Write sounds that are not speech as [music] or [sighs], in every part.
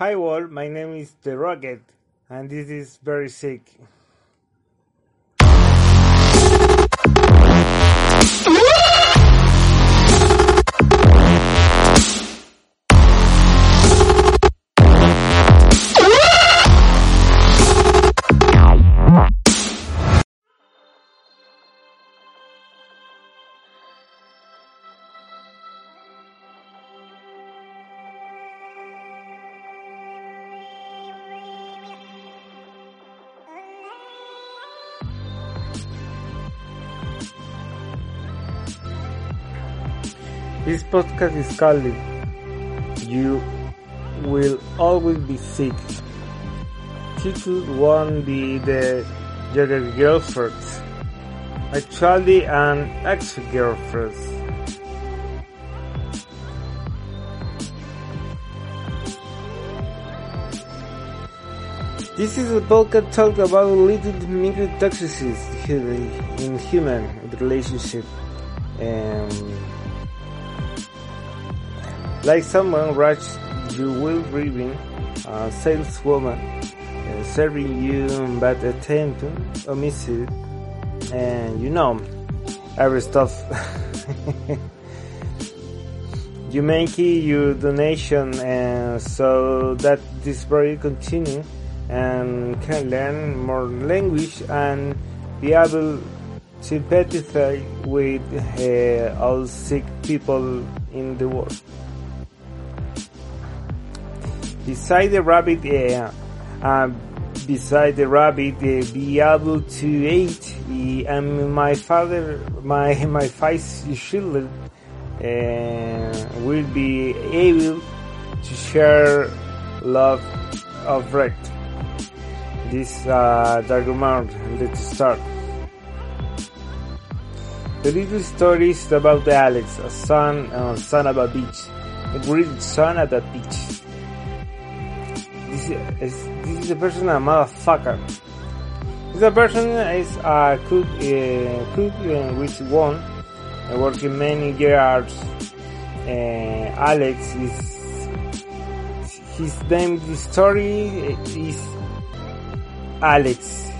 Hi all, my name is The Rocket, and this is Very Sick. This podcast is called You Will Always Be Sick. Title won't be the your girlfriend, actually an ex-girlfriend. This is a podcast talk about little micro toxicity in human relationship. Um, like someone rushed you will grieving a saleswoman uh, serving you bad attention, omissive, and you know, every stuff. [laughs] you make your donation and so that this project continue and can learn more language and be able to empathize with uh, all sick people in the world. Beside the rabbit, uh, uh, beside the rabbit, uh, be able to eat, uh, and my father, my my five children, uh, will be able to share love of bread This uh, document, let's start. The little story is about the Alex, a son, uh, son of a bitch, a great son of a bitch. Is, this is a person a motherfucker. This person is a cook, uh, cook uh, which one, uh, working many years. Uh, Alex is, his name, the story is Alex,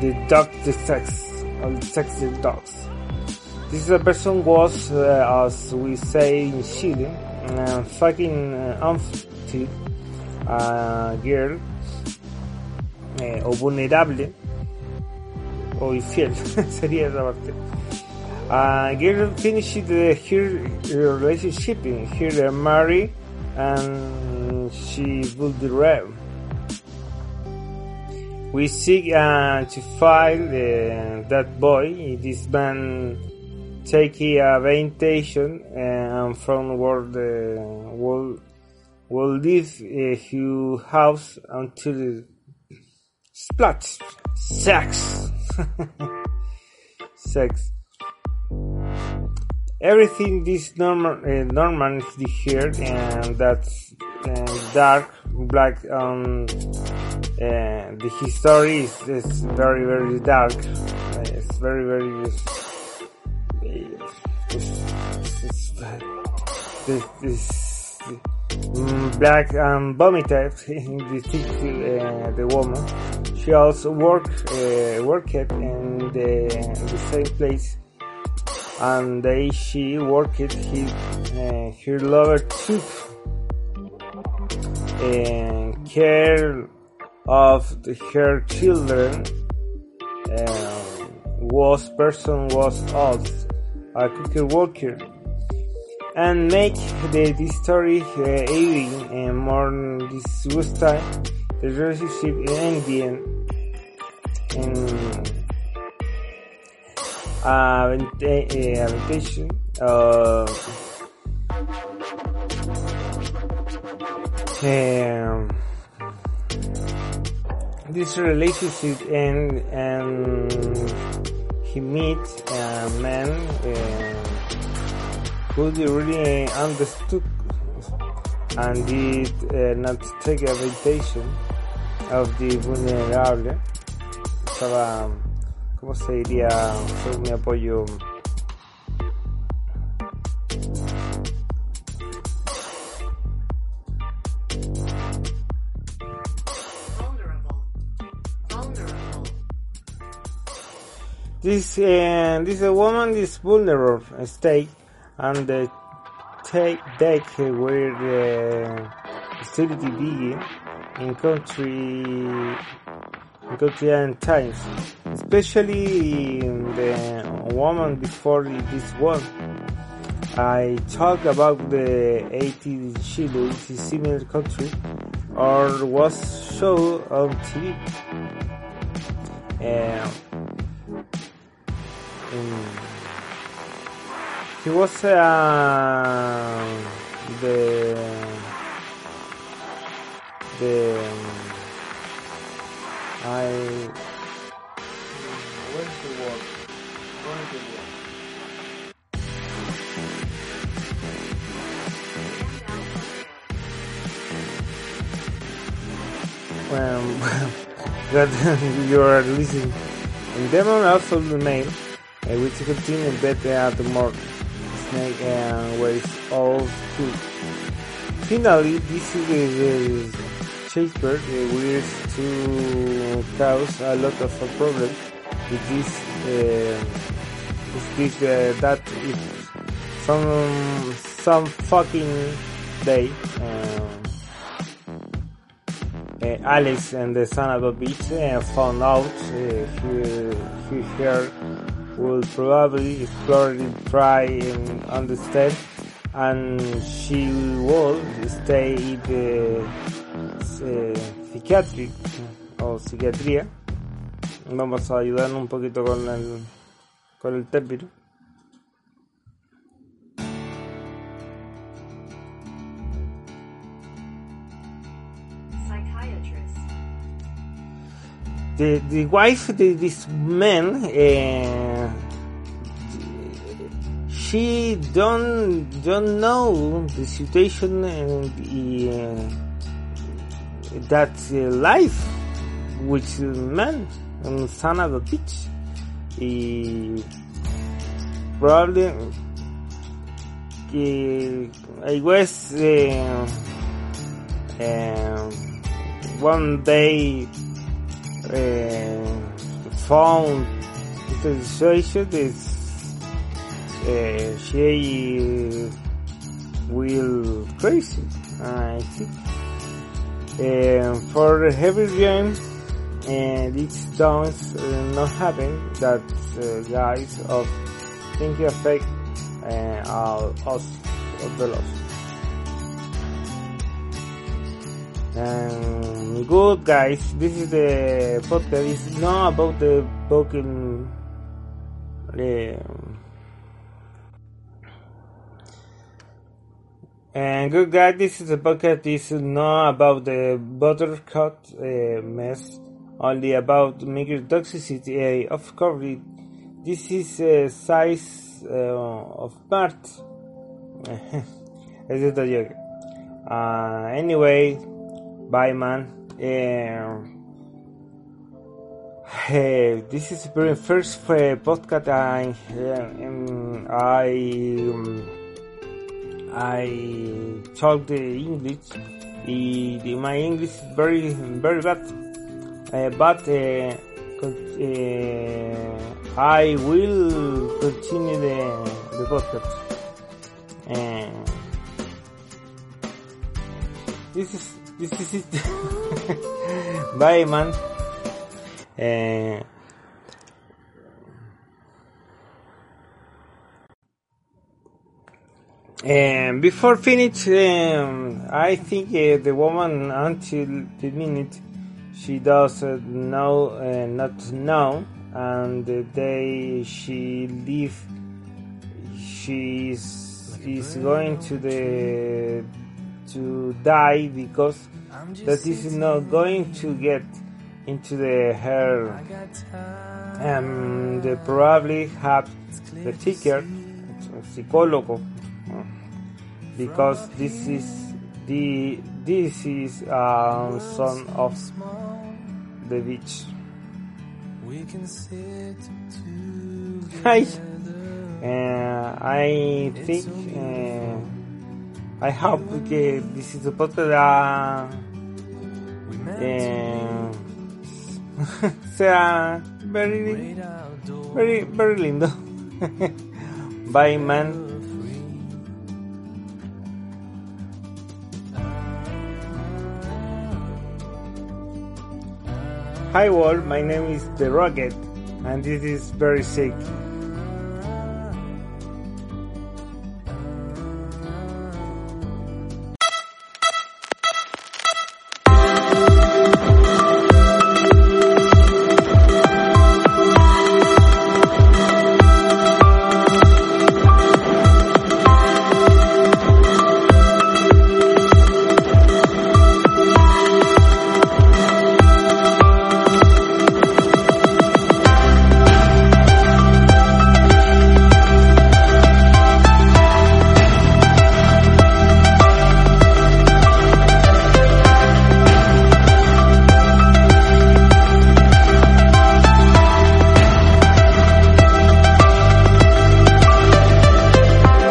the dog, the sex, or the sexy dogs. This is a person was, uh, as we say in Chile, uh, fucking uh, uh, girl eh, o vulnerable o infiel [laughs] sería esa parte. Uh, girl finished the, her relationship, her married, and she be red. We seek uh, to find uh, that boy. This man take a vacation and from where the will will leave uh, his house until splat sex. [laughs] Sex. Everything this normal uh, normal is here and that's uh, dark black um uh, the history is, is very very dark. It's very very it's, it's, it's, it's, mm, black and vomited in the uh, the woman. She also worked uh, worked in the, in the same place, and they she worked his, uh, her lover took and care of the, her children. was person was old, a cooker worker and make the, the story uh, even uh, more disgusting. The relationship in uh, invitation uh, um, this relationship and and he meets a man uh, could really understood and did uh, not take advantage of the vulnerable. Estaba, ¿cómo se diría? Fue un apoyo. This uh, this woman is vulnerable state and the take deck where the hostility begin in country in country and times, especially in the woman before this one. I talk about the 80s Chile, is similar country, or was shown on TV. Um, he was uh, the the I where's the word? Where's the word? um, that you are listening. And Demon also the name, uh, which continue better at the more and it's all good. Finally, this is the Shakespeare uh, will to cause a lot of uh, problems with this, uh, with this uh, that if some some fucking day. Uh, uh, Alex and the son of a bitch uh, found out uh, he, he here will probably explore it, try and understand and she will stay in the uh, psychiatric o psiquiatría vamos a ayudar un poquito con el con el término. The the wife of this man uh, she don't don't know the situation and uh, that uh, life which man and son of a bitch he probably uh, I guess uh, uh, one day uh, found the situation is uh, she will crazy I think uh, for heavy rain and uh, not happen that uh, guys of thinking affect uh, us of the loss. And good guys. This is the podcast. It's not about the broken uh, and good guys this is the podcast. This is not about the buttercut uh, mess. Only about making toxicity. Uh, of course this is a size uh, of part. [laughs] Es a joke uh, anyway Bye, man. Uh, [sighs] hey, this is the very first uh, podcast I um, I um, I talk the English. My English is very very bad, uh, but uh, uh, I will continue the the podcast. Uh, this is this is it. [laughs] Bye, man. And before finish, um, I think uh, the woman until the minute she does uh, know, uh, not know, and the day she leave, she is, is going to the to die because that is not going to get into the hair and they probably have the ticker psicólogo because this is the this is uh, son of the beach Hi. Uh, I think uh, I hope que this is a podcast uh, [laughs] sea very Very, very lindo. [laughs] Bye, man. Hi, world. My name is The Rocket, and this is very sick.